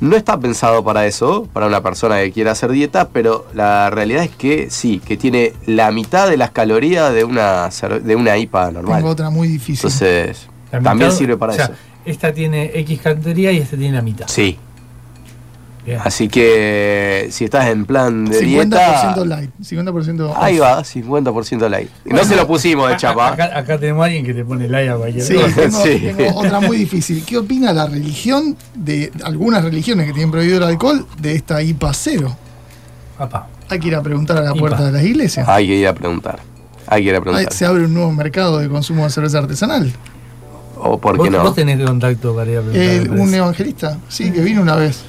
D: No está pensado para eso, para una persona que quiera hacer dieta, pero la realidad es que sí, que tiene la mitad de las calorías de una de una IPA normal.
C: Tengo otra muy difícil.
D: Entonces, también sirve para
B: o sea,
D: eso.
B: Esta tiene X caloría y esta tiene la mitad.
D: Sí,
B: Bien.
D: así que si estás en plan de
C: 50%
D: dieta,
C: light, 50%
D: Ahí
C: off.
D: va, 50% like. Y no se lo pusimos de chapa.
B: Acá, acá tenemos a alguien que le pone like a cualquier
C: Sí,
B: cosa.
C: tengo,
D: Sí.
C: tengo otra muy difícil. ¿Qué opina la religión de algunas religiones que tienen prohibido el alcohol de esta IPA cero?
B: Papá.
C: Hay que ir a preguntar a la
B: IPA.
C: puerta de las iglesias.
D: Hay que ir a preguntar. Hay que ir a
C: Ahí
D: preguntar.
C: se abre un nuevo mercado de consumo de cerveza artesanal.
D: O por
B: ¿Vos,
D: qué no.
B: vos tenés contacto para ir a preguntar,
C: Eh, un evangelista, sí, que vino una vez.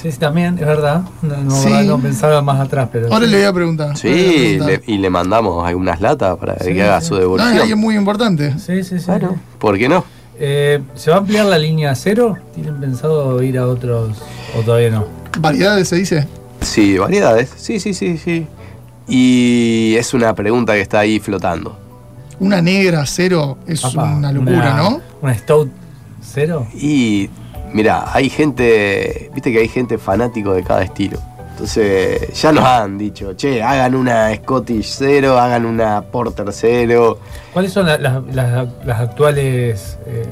B: Sí, sí, también, es verdad. No, no,
C: Sí.
B: no pensaba más atrás, pero.
C: Ahora
B: sí.
C: le voy a preguntar. a
D: Sí,
C: preguntar.
D: le- y le mandamos algunas latas para
B: Sí,
D: que haga
B: sí.
D: su
C: No, es alguien
D: devolución.
C: muy importante.
B: Sí, sí, sí.
D: Claro, ¿por qué no?
B: Eh, ¿Se va a ampliar la línea cero? ¿Tienen pensado ir a otros o todavía no?
C: Variedades se dice.
D: Sí, variedades. Sí, sí, sí, sí. Y es una pregunta que está ahí flotando.
C: Una negra cero es
B: Papá,
C: una locura, ¿no?
B: ¿Una Stout cero?
D: Y mira, hay gente, viste que hay gente fanático de cada estilo. Entonces, ya nos han dicho, che, hagan una Scottish cero, hagan una Porter cero.
B: ¿Cuáles son la- las- actuales eh,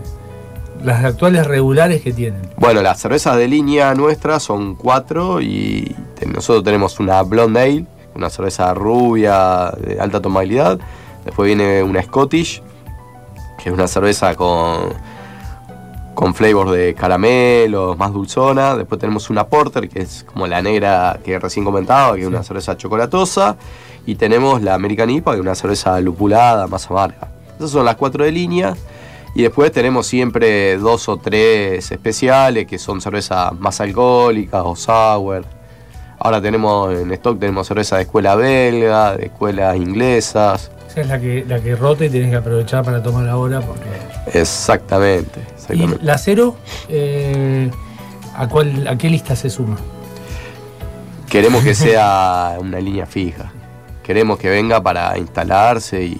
B: las actuales regulares que tienen?
D: Bueno, las cervezas de línea nuestras son cuatro y nosotros tenemos una Blonde Ale, una cerveza rubia de alta tomabilidad. Después viene una Scottish, que es una cerveza con, con flavors de caramelo, más dulzona. Después tenemos una Porter, que es como la negra que recién comentaba, que es una cerveza chocolatosa. Y tenemos la American IPA, que es una cerveza lupulada, más amarga. Esas son las cuatro de línea. Y después tenemos siempre dos o tres especiales, que son cervezas más alcohólicas o sour. Ahora tenemos en stock tenemos cerveza de escuela belga, de escuelas inglesas.
B: Esa es la que, la que rota y tenés que aprovechar para tomar ahora porque.
D: Exactamente,
B: ¿Y
D: exactamente.
B: la cero? eh, ¿a, cuál, ¿A qué lista se suma?
D: Queremos que sea una línea fija. Queremos que venga para instalarse y,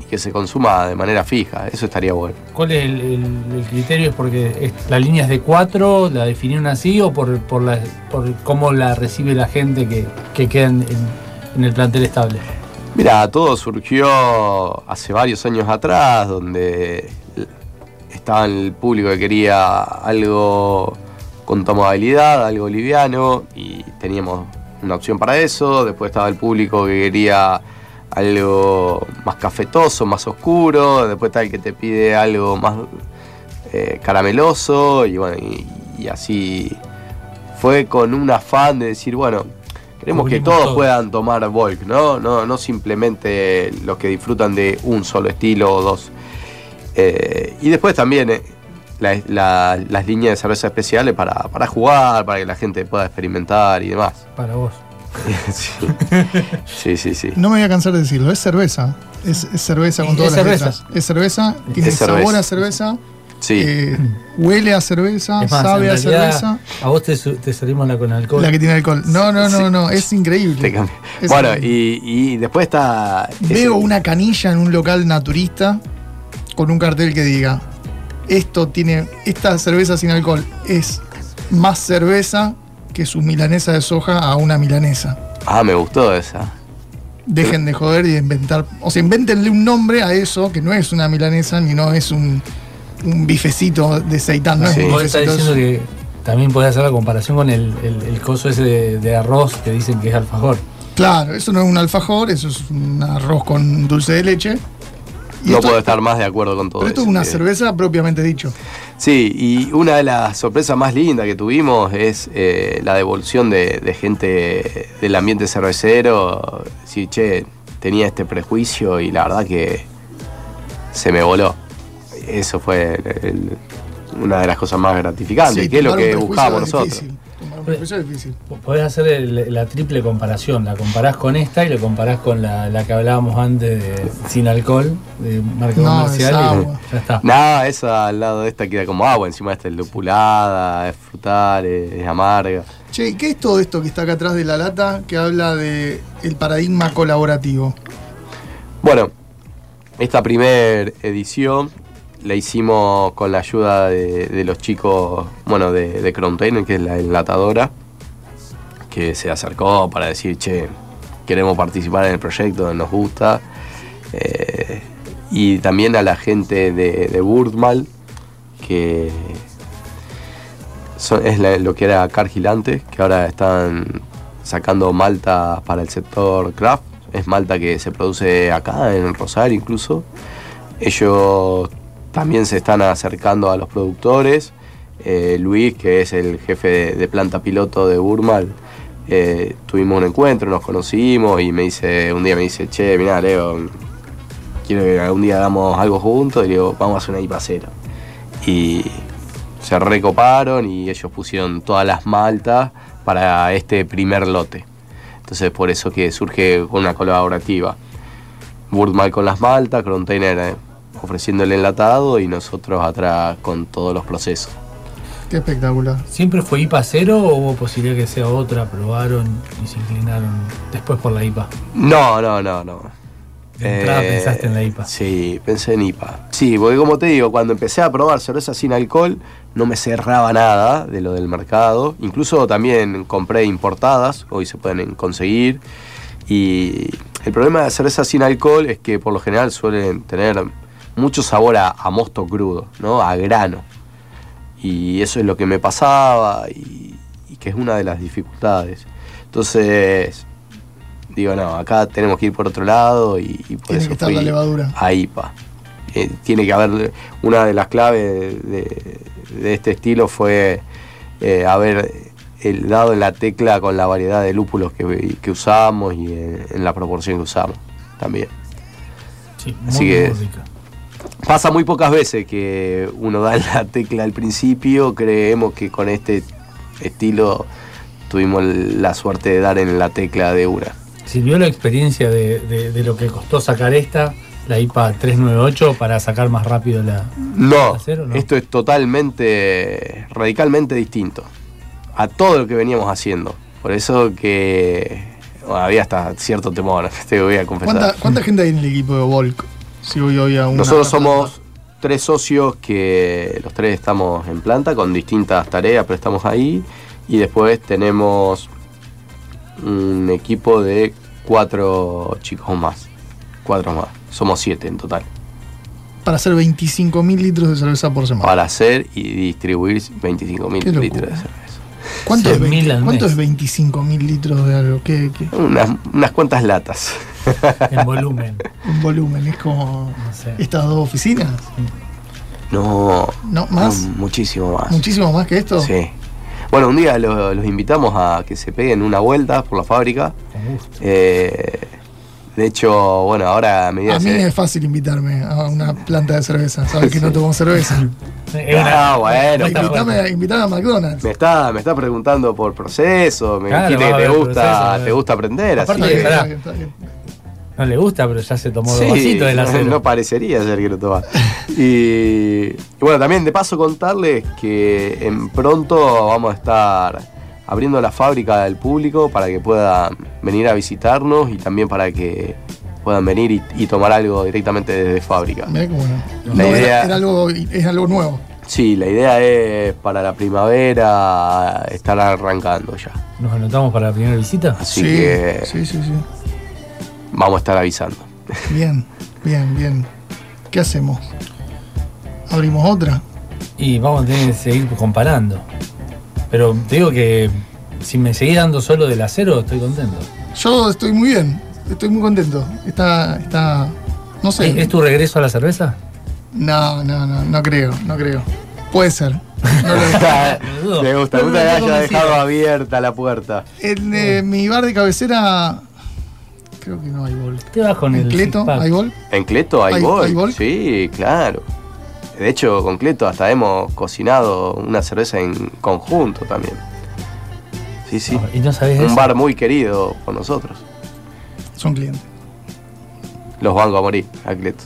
D: y que se consuma de manera fija. Eso estaría bueno.
B: ¿Cuál es el, el- el criterio? ¿Es porque la línea es de cuatro, la definieron así o por, por, la, por cómo la recibe la gente que, que queda en, en- en el plantel estable?
D: Mira, todo surgió hace varios años atrás, donde estaba el público que quería algo con tomabilidad, algo liviano, y teníamos una opción para eso. Después estaba el público que quería algo más cafetoso, más oscuro. Después está el que te pide algo más eh, carameloso, y bueno, y, y así fue con un afán de decir, bueno, queremos que todos
B: todo.
D: puedan tomar Volk, ¿no? No, no simplemente los que disfrutan de un solo estilo o dos. Eh, y después también eh, la- la- las líneas de cerveza especiales para, para jugar, para que la gente pueda experimentar y demás.
B: Para vos.
D: sí. sí, sí, sí.
C: No me voy a cansar de decirlo, es cerveza. Es, es cerveza con
B: Es
C: todas las
B: cerveza.
C: letras. Es cerveza, tiene
D: Es
C: sabor a cerveza,
D: Sí.
C: eh, huele a cerveza,
B: más,
C: sabe a cerveza.
B: A vos te, te servimos la con alcohol.
C: La que tiene alcohol. No, no, no,
D: Sí.
C: no, es increíble. Es
D: bueno,
C: increíble.
D: y, y después está.
C: Veo
D: ese-
C: una canilla en un local naturista con un cartel que diga, esto tiene, esta cerveza sin alcohol es más cerveza que su milanesa de soja a una milanesa.
D: Ah, me gustó esa.
C: dejen de joder y de inventar. O sea, invéntenle un nombre a eso que no es una milanesa ni no es un, un bifecito de seitán. No es
D: Sí.
C: un
B: Vos estás diciendo que también podés hacer la comparación con el, el- el coso ese de, de arroz que dicen que es alfajor.
C: Claro, eso no es un alfajor, eso es un arroz con dulce de leche.
D: No
C: esto-
D: puedo estar más de acuerdo con todo
C: Pero esto es una cerveza propiamente dicho.
D: Sí, y una de las sorpresas más lindas que tuvimos es eh, la devolución de, de gente del ambiente cervecero. Sí, che, tenía este prejuicio y la verdad que se me voló. Eso fue el- el- una de las cosas más gratificantes,
C: Sí,
D: que es lo que buscábamos nosotros.
C: difícil. Es difícil.
B: Podés hacer el- la triple comparación. La comparás con esta y la comparás con la, la que hablábamos antes de sin alcohol, de marca
C: No,
B: comercial.
C: es
B: y
C: agua.
B: ya está.
D: Nada, esa al lado de esta queda como agua, encima esta es lupulada, es frutal, es, es amarga.
C: Che, ¿y ¿qué es todo esto que está acá atrás de la lata que habla de el paradigma colaborativo?
D: Bueno, esta primer edición la hicimos con la ayuda de, los chicos, bueno, de, de que es la enlatadora, que se acercó para decir, che, queremos participar en el proyecto, nos gusta. Eh, y también a la gente de, de que es lo que era Cargilante, que ahora están sacando malta para el sector craft. Es malta que se produce acá, en Rosario incluso. Ellos también se están acercando a los productores. Eh, Luis, que es el jefe de, planta piloto de Burmal, eh, tuvimos un encuentro, nos conocimos y me dice, un día me dice, che, mira Leo, quiero que algún día hagamos algo juntos y le digo, vamos a hacer una IPA cero. Y se recoparon y ellos pusieron todas las maltas para este primer lote. Entonces por eso que surge una colaborativa. Birdmal con las maltas, Container eh, ofreciendo el enlatado y nosotros atrás con todos los procesos.
C: Qué espectacular.
B: ¿Siempre fue IPA cero o hubo posibilidad que sea otra? ¿Probaron y se inclinaron después por la IPA?
D: No, no, no, no.
B: De entrada pensaste en la IPA.
D: Sí, pensé en IPA. Sí, porque como te digo, cuando empecé a probar cerveza sin alcohol, no me cerraba nada de lo del mercado. Incluso también compré importadas, hoy se pueden conseguir. Y el problema de cerveza sin alcohol es que por lo general suelen tener mucho sabor a, a mosto crudo, ¿no? A grano. Y eso es lo que me pasaba y, y que es una de las dificultades. Entonces, digo, no, acá tenemos que ir por otro lado y, y por
C: Tiene
D: eso
C: que estar
D: fui
C: la levadura.
D: a IPA. Eh, tiene que haber, una de las claves de, de este estilo fue eh, haber el dado en la tecla con la variedad de lúpulos que, que usamos y en, en la proporción que usamos también.
B: Sí,
D: Así
B: muy,
D: que-
B: rica.
D: Pasa muy pocas veces que uno da en la tecla al principio, creemos que con este estilo tuvimos la suerte de dar en la tecla de una.
B: ¿Sirvió la experiencia de, de- de lo que costó sacar esta, la IPA 398, para sacar más rápido la.
D: No,
B: ¿Acero, no?
D: esto es totalmente, radicalmente distinto a todo lo que veníamos haciendo. Por eso que bueno, había hasta cierto temor, te voy a confesar.
C: ¿Cuánta, cuánta gente hay en el equipo de Volk? Si voy hoy a una
D: Nosotros somos tres socios que los tres estamos en planta con distintas tareas, pero estamos ahí. Y después tenemos un equipo de cuatro chicos más. Cuatro más. Somos siete en total.
C: Para hacer 25.000 litros de cerveza por semana.
D: Para hacer y distribuir 25.000
C: Qué locura.
D: litros de cerveza.
C: ¿Cuánto, es,
B: 100.000
C: 20
B: al
C: ¿cuánto
B: mes.
C: es 25.000 litros de algo? ¿Qué, qué?
D: Unas, unas cuantas latas.
B: En volumen.
C: Un volumen, es como
B: No sé.
C: estas dos oficinas.
D: No.
C: No, más,
D: no, muchísimo más.
C: muchísimo más que esto.
D: Sí. Bueno, un día lo- los invitamos a que se peguen una vuelta por la fábrica.
B: Con gusto.
D: Eh, de hecho, bueno, ahora a medida
C: A mí es fácil invitarme a una planta de cerveza. Sabes que no tomo cerveza.
D: Ah, bueno,
C: invítame,
B: bueno.
C: invítame a McDonald's.
D: me está, me está preguntando por proceso, me
B: Claro,
D: dijiste que te gusta,
B: proceso,
D: te gusta aprender, así
B: Aparte
C: Está
B: que,
C: bien,
D: que
B: pará.
C: está bien, está bien.
B: No le gusta, pero ya se tomó
D: Sí,
B: dos vasitos del acero.
D: no parecería ser que lo toma. Y, y bueno, también de paso contarles que en pronto vamos a estar abriendo la fábrica al público para que puedan venir a visitarnos y también para que puedan venir y, y tomar algo directamente desde fábrica.
C: Mirá qué bueno.
D: La
C: No,
D: idea-
C: era algo, es algo nuevo.
D: Sí, la idea es para la primavera estar arrancando ya.
B: ¿Nos anotamos para la primera visita?
D: Así
C: sí,
D: que
C: sí, sí, sí.
D: vamos a estar avisando.
C: Bien, bien, bien. ¿Qué hacemos? ¿Abrimos otra?
B: Y vamos a tener que seguir comparando. Pero te digo que si me seguís dando solo del acero, estoy contento.
C: Yo estoy muy bien, estoy muy contento. Está, está, no sé.
B: ¿Es, es tu regreso a la cerveza?
C: No, no, no, no creo, no creo. Puede ser. No lo-.
D: Me gusta, me gusta que haya dejado abierta la puerta.
C: En eh, mi bar de cabecera, creo que no hay gol.
B: ¿Qué vas con
C: ¿En
B: el
C: Cleto hay gol?
D: ¿En Cleto hay,
C: ¿Hay-
D: gol?
C: hay gol?
D: Sí, claro. De hecho, con Cleto hasta hemos cocinado una cerveza en conjunto también. Sí, sí.
B: ¿Y no sabés
D: Un
B: eso?
D: bar muy querido por nosotros.
C: Son clientes.
D: Los banco a morir, a Cleto.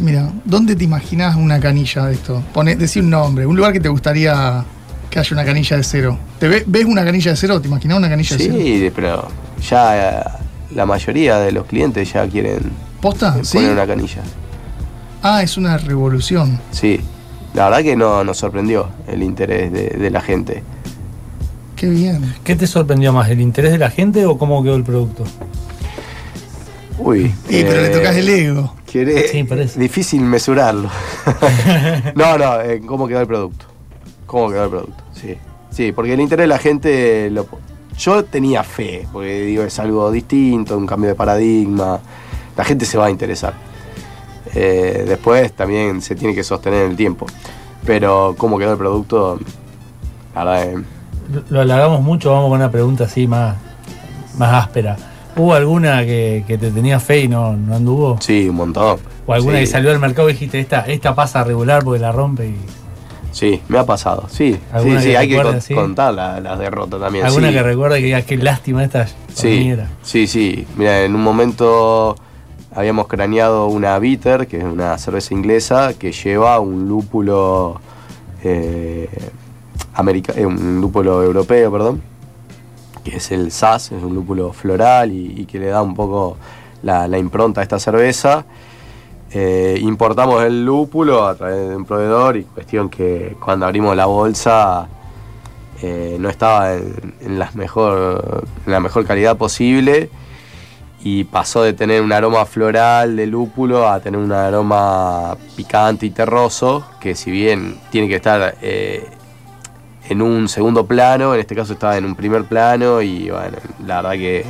C: Mira, ¿dónde te imaginas una canilla de esto? Pone, decí un nombre, un lugar que te gustaría que haya una canilla de cero. ¿Te ve- ¿Ves una canilla de cero? ¿Te imaginas una canilla de cero?
D: Sí, pero ya eh, la mayoría de los clientes ya quieren
C: ¿Posta? ¿Sí?
D: poner una canilla.
C: Ah, es una revolución.
D: Sí. La verdad que no, nos sorprendió el interés de, de la gente.
C: Qué bien.
B: ¿Qué te sorprendió más? ¿El interés de la gente o cómo quedó el producto?
D: Uy.
C: Y pero le
D: eh,
C: tocas el ego.
D: quiere-
B: Sí, parece.
D: Difícil mesurarlo. no, no, eh, cómo quedó el producto. Cómo quedó el producto, sí. Sí, porque el interés de la gente. Lo, yo tenía fe, porque digo, es algo distinto, un cambio de paradigma. La gente se va a interesar. Eh, después también se tiene que sostener en el tiempo. Pero cómo quedó el producto, la verdad, eh,
B: Lo- Lo halagamos mucho, vamos con una pregunta así más, más áspera. ¿Hubo alguna que, que te tenía fe y no, no anduvo?
D: sí, un montón.
B: ¿O alguna
D: Sí.
B: que salió al mercado y dijiste, esta, esta pasa regular porque la rompe? Y,
D: Sí, me ha pasado, sí. Sí,
B: ¿Alguna
D: sí, hay que
B: recuerdes,
D: con-
B: sí?
D: contar la- las derrotas también.
B: ¿Alguna
D: sí.
B: que recuerda que digas, qué lástima esta
D: Sí,
B: hormiga"?
D: sí, sí. Mira, en un momento habíamos craneado una bitter, que es una cerveza inglesa, que lleva un lúpulo eh, eh, un lúpulo europeo, perdón, que es el SAS, es un lúpulo floral y, y que le da un poco la, impronta a esta cerveza. Eh, importamos el lúpulo a través de un proveedor y cuestión que cuando abrimos la bolsa eh, no estaba en, mejor, en la mejor calidad posible y pasó de tener un aroma floral de lúpulo a tener un aroma picante y terroso, que si bien tiene que estar eh, en un segundo plano, en este caso estaba en un primer plano y bueno, la verdad que...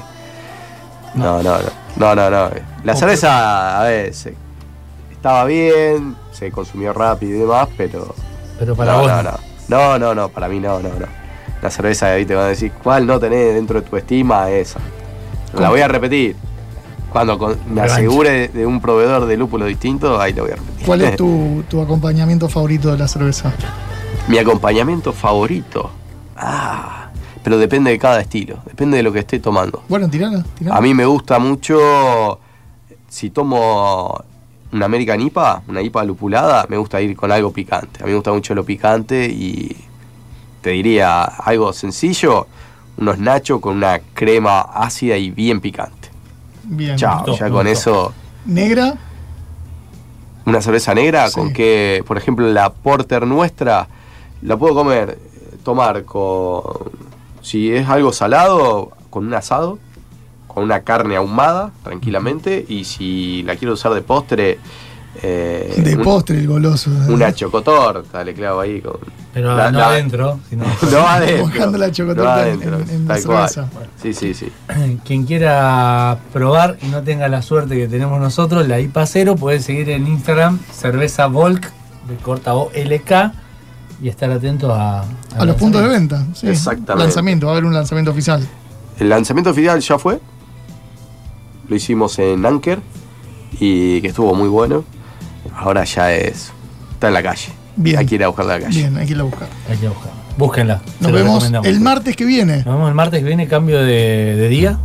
D: No, no, no, no, no, no. La cerveza, a ver, se- estaba bien, se consumió rápido y demás, pero
B: Pero para
D: no,
B: vos.
D: no, no. No, no, no, para mí no, no, no. La cerveza ahí te van a decir, ¿cuál no tenés dentro de tu estima? Esa. La voy a repetir. Cuando con- me
B: Revancha.
D: asegure de, de un proveedor de lúpulo distinto, ahí lo voy a repetir.
C: ¿Cuál es tu, tu acompañamiento favorito de la cerveza?
D: Mi acompañamiento favorito. Ah, pero depende de cada estilo, depende de lo que esté tomando.
C: Bueno, tirala, tirala.
D: A mí me gusta mucho, si tomo una American IPA, una IPA lupulada, me gusta ir con algo picante. A mí me gusta mucho lo picante y te diría algo sencillo, unos nachos con una crema ácida y bien picante.
C: Bien.
D: Chao, ya con eso,
C: Negra,
D: una cerveza negra
C: Sí.
D: con que, por ejemplo, la porter nuestra, la puedo comer, tomar con, si es algo salado, con un asado, con una carne ahumada, tranquilamente, y si la quiero usar de postre, eh,
C: de
D: un-
C: postre, el goloso.
D: una chocotorta, le clavo ahí con...
B: Pero
D: la-
B: no
D: la-
B: adentro, sino
D: No adentro.
C: Mojando la chocotorta
D: no
C: en-
D: adentro,
C: en- en la
D: tal cual. Sí, sí, sí.
B: quien quiera probar y no tenga la suerte que tenemos nosotros, la IPA cero, puede seguir en Instagram, cerveza Volk, de corta O LK, y estar atento a,
C: A los puntos de venta. Sí.
D: Exactamente.
C: Lanzamiento, va a haber un lanzamiento oficial.
D: El lanzamiento oficial ya fue. Lo hicimos en Anker y que estuvo muy bueno. Ahora ya es. Está en la calle.
C: Bien.
D: Hay que ir a buscarla a la calle.
C: Bien, hay que irla a buscar.
B: Hay que buscarla. Búsquenla.
C: Nos vemos el martes que viene.
B: Nos vemos el martes que viene, cambio de, de día.